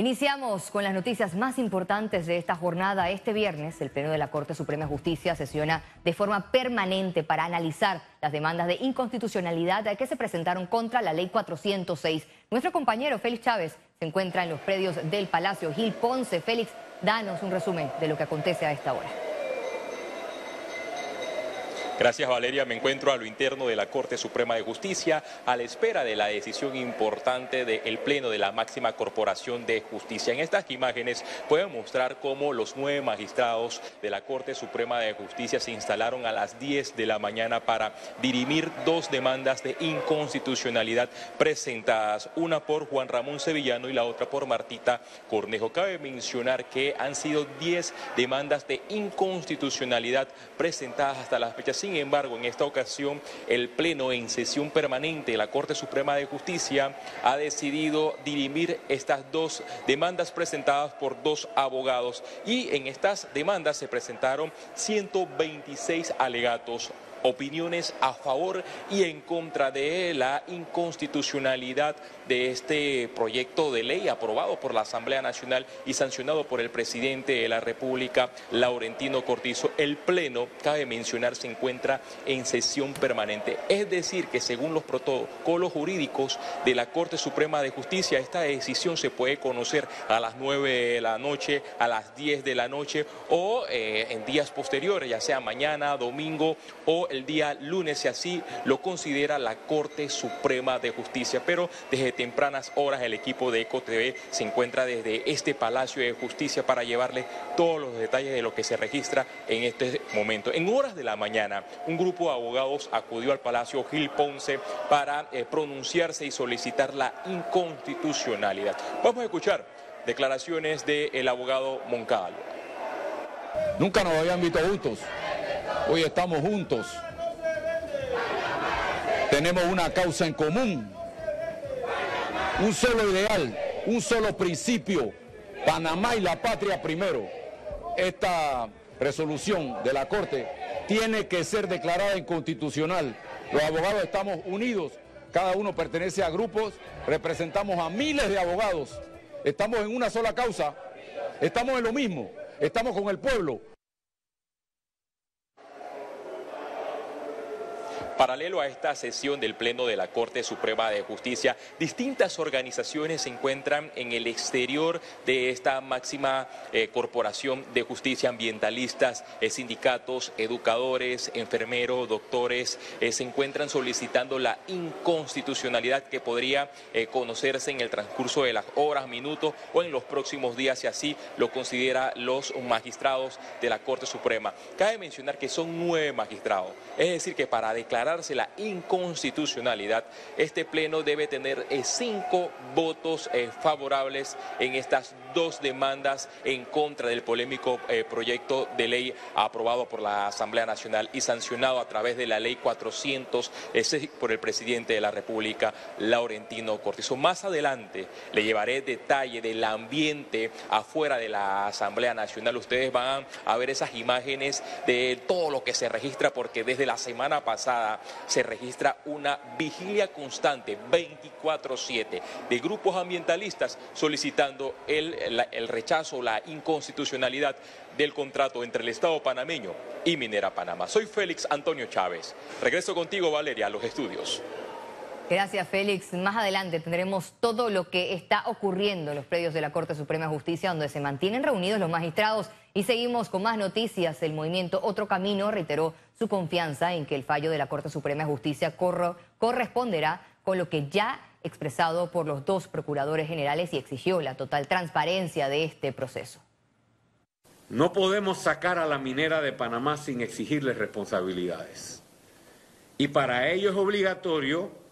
Iniciamos con las noticias más importantes de esta jornada. Este viernes, el Pleno de la Corte Suprema de Justicia sesiona de forma permanente para analizar las demandas de inconstitucionalidad que se presentaron contra la Ley 406. Nuestro compañero Félix Chávez se encuentra en los predios del Palacio Gil Ponce. Félix, danos un resumen de lo que acontece a esta hora. Gracias Valeria, me encuentro a lo interno de la Corte Suprema de Justicia a la espera de la decisión importante del Pleno de la máxima corporación de justicia. En estas imágenes pueden mostrar cómo los nueve magistrados de la Corte Suprema de Justicia se instalaron a las 10 de la mañana para dirimir dos demandas de inconstitucionalidad presentadas, una por Juan Ramón Sevillano y la otra por Martita Cornejo. Cabe mencionar que han sido 10 demandas de inconstitucionalidad presentadas hasta las fechas sin embargo, en esta ocasión, el Pleno en sesión permanente de la Corte Suprema de Justicia ha decidido dirimir estas dos demandas presentadas por dos abogados. Y en estas demandas se presentaron 126 alegatos opiniones a favor y en contra de la inconstitucionalidad de este proyecto de ley aprobado por la Asamblea Nacional y sancionado por el presidente de la República, Laurentino Cortizo. El Pleno, cabe mencionar, se encuentra en sesión permanente. Es decir, que según los protocolos jurídicos de la Corte Suprema de Justicia, esta decisión se puede conocer a las 9 de la noche, a las 10 de la noche o eh, en días posteriores, ya sea mañana, domingo o el día lunes, si así lo considera la Corte Suprema de Justicia. Pero desde tempranas horas el equipo de EcoTV se encuentra desde este Palacio de Justicia para llevarle todos los detalles de lo que se registra en este momento. En horas de la mañana, un grupo de abogados acudió al Palacio Gil Ponce para eh, pronunciarse y solicitar la inconstitucionalidad. Vamos a escuchar declaraciones del abogado Moncada. Nunca nos habían visto juntos. Hoy estamos juntos. Tenemos una causa en común, un solo ideal, un solo principio, Panamá y la patria primero. Esta resolución de la Corte tiene que ser declarada inconstitucional. Los abogados estamos unidos, cada uno pertenece a grupos, representamos a miles de abogados, estamos en una sola causa, estamos en lo mismo, estamos con el pueblo. Paralelo a esta sesión del Pleno de la Corte Suprema de Justicia, distintas organizaciones se encuentran en el exterior de esta máxima eh, corporación de justicia, ambientalistas, eh, sindicatos, educadores, enfermeros, doctores, eh, se encuentran solicitando la inconstitucionalidad que podría conocerse en el transcurso de las horas, minutos o en los próximos días, si así lo considera los magistrados de la Corte Suprema. Cabe mencionar que son nueve magistrados, es decir, que para declarar la inconstitucionalidad, este pleno debe tener eh, cinco votos eh, favorables en estas dos demandas en contra del polémico eh, proyecto de ley aprobado por la Asamblea Nacional y sancionado a través de la ley 400 por el presidente de la República, Laurentino Cortizo. Más adelante le llevaré detalle del ambiente afuera de la Asamblea Nacional. Ustedes van a ver esas imágenes de todo lo que se registra porque desde la semana pasada se registra una vigilia constante 24/7 de grupos ambientalistas solicitando el, el rechazo, la inconstitucionalidad del contrato entre el Estado panameño y Minera Panamá. Soy Félix Antonio Chávez. Regreso contigo, Valeria, a los estudios. Gracias, Félix. Más adelante tendremos todo lo que está ocurriendo en los predios de la Corte Suprema de Justicia, donde se mantienen reunidos los magistrados. Y seguimos con más noticias. El movimiento Otro Camino reiteró su confianza en que el fallo de la Corte Suprema de Justicia corresponderá con lo que ya expresado por los dos procuradores generales y exigió la total transparencia de este proceso. No podemos sacar a la minera de Panamá sin exigirles responsabilidades. Y para ello es obligatorio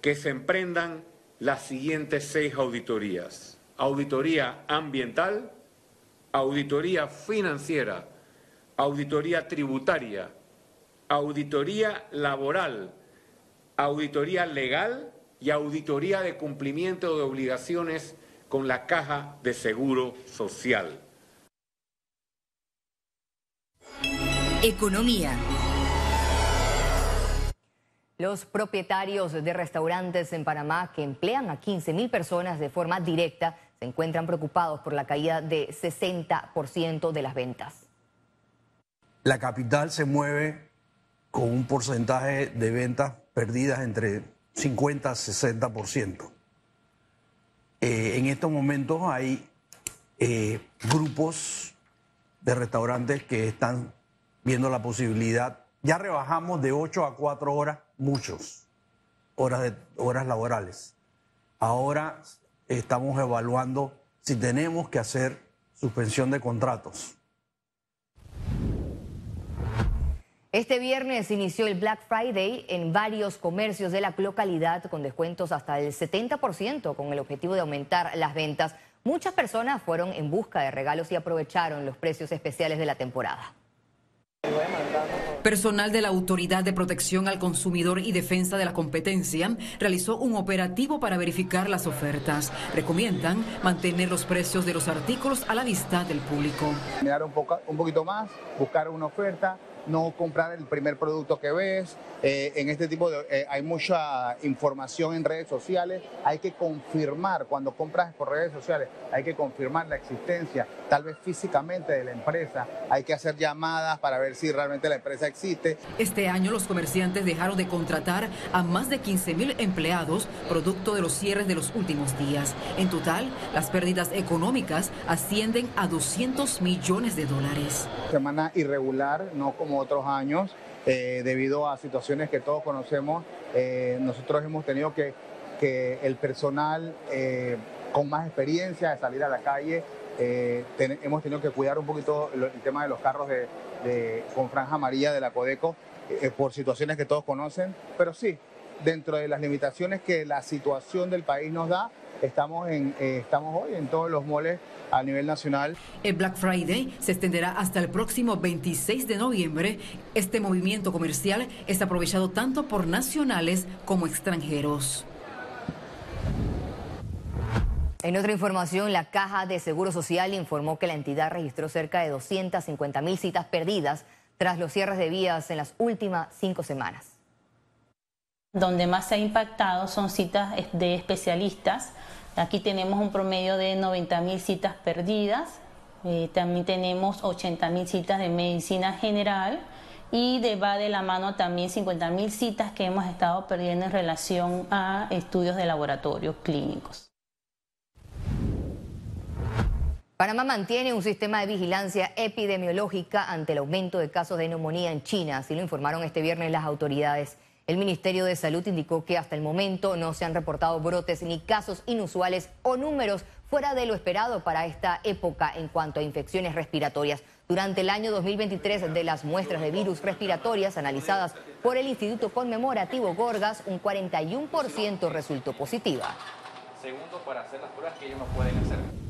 que se emprendan las siguientes seis auditorías. Auditoría ambiental, auditoría financiera, auditoría tributaria, auditoría laboral, auditoría legal y auditoría de cumplimiento de obligaciones con la caja de seguro social. Economía. Los propietarios de restaurantes en Panamá que emplean a 15 mil personas de forma directa se encuentran preocupados por la caída de 60% de las ventas. La capital se mueve con un porcentaje de ventas perdidas entre 50 y 60%. Eh, en estos momentos hay eh, grupos de restaurantes que están viendo la posibilidad. Ya rebajamos de 8 a 4 horas, muchos, horas, de, horas laborales. Ahora estamos evaluando si tenemos que hacer suspensión de contratos. Este viernes inició el Black Friday en varios comercios de la localidad con descuentos hasta el 70% con el objetivo de aumentar las ventas. Muchas personas fueron en busca de regalos y aprovecharon los precios especiales de la temporada. Personal de la Autoridad de Protección al Consumidor y Defensa de la Competencia realizó un operativo para verificar las ofertas. Recomiendan mantener los precios de los artículos a la vista del público. Mirar un, poco, un poquito más, buscar una oferta no comprar el primer producto que ves. Eh, en este tipo de... Eh, hay mucha información en redes sociales. Hay que confirmar, cuando compras por redes sociales, hay que confirmar la existencia, tal vez físicamente, de la empresa. Hay que hacer llamadas para ver si realmente la empresa existe. Este año los comerciantes dejaron de contratar a más de 15 mil empleados producto de los cierres de los últimos días. En total, las pérdidas económicas ascienden a 200 millones de dólares. Semana irregular, no como otros años, eh, debido a situaciones que todos conocemos. Eh, nosotros hemos tenido que, que el personal eh, con más experiencia de salir a la calle, hemos tenido que cuidar un poquito el, tema de los carros de, con franja amarilla de la Codeco por situaciones que todos conocen, pero sí, dentro de las limitaciones que la situación del país nos da, estamos, en, estamos hoy en todos los moles a nivel nacional. El Black Friday se extenderá hasta el próximo 26 de noviembre. Este movimiento comercial es aprovechado tanto por nacionales como extranjeros. En otra información, la Caja de Seguro Social informó que la entidad registró cerca de 250 mil citas perdidas tras los cierres de vías en las últimas cinco semanas. Donde más se ha impactado son citas de especialistas Aquí tenemos un promedio de 90 mil citas perdidas, eh, también tenemos 80 mil citas de medicina general y de, va de la mano también 50 mil citas que hemos estado perdiendo en relación a estudios de laboratorio clínicos. Panamá mantiene un sistema de vigilancia epidemiológica ante el aumento de casos de neumonía en China, así lo informaron este viernes las autoridades. El Ministerio de Salud indicó que hasta el momento no se han reportado brotes ni casos inusuales o números fuera de lo esperado para esta época en cuanto a infecciones respiratorias. Durante el año 2023, de las muestras de virus respiratorias analizadas por el Instituto Conmemorativo Gorgas, un 41% resultó positiva. Segundo, para hacer las pruebas que ellos no pueden hacer.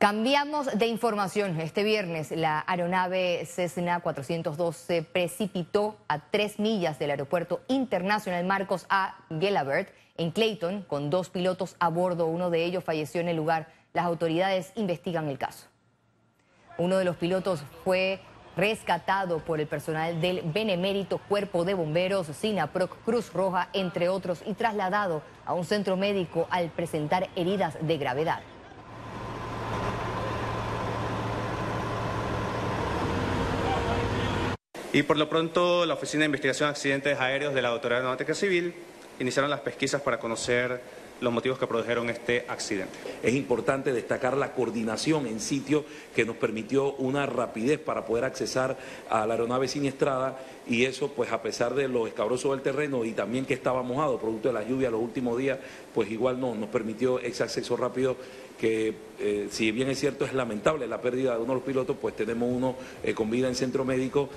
Cambiamos de información. Este viernes la aeronave Cessna 402 se precipitó a tres millas del aeropuerto internacional Marcos A. Gelabert en Clayton con dos pilotos a bordo. Uno de ellos falleció en el lugar. Las autoridades investigan el caso. Uno de los pilotos fue rescatado por el personal del Benemérito Cuerpo de Bomberos, SINAPROC, Cruz Roja, entre otros, y trasladado a un centro médico al presentar heridas de gravedad. Y por lo pronto, la Oficina de Investigación de Accidentes Aéreos de la Autoridad Aeronáutica Civil iniciaron las pesquisas para conocer los motivos que produjeron este accidente. Es importante destacar la coordinación en sitio que nos permitió una rapidez para poder accesar a la aeronave siniestrada y eso pues a pesar de lo escabroso del terreno y también que estaba mojado producto de la lluvia los últimos días, pues igual no nos permitió ese acceso rápido que eh, si bien es cierto es lamentable la pérdida de uno de los pilotos, pues tenemos uno eh, con vida en centro médico.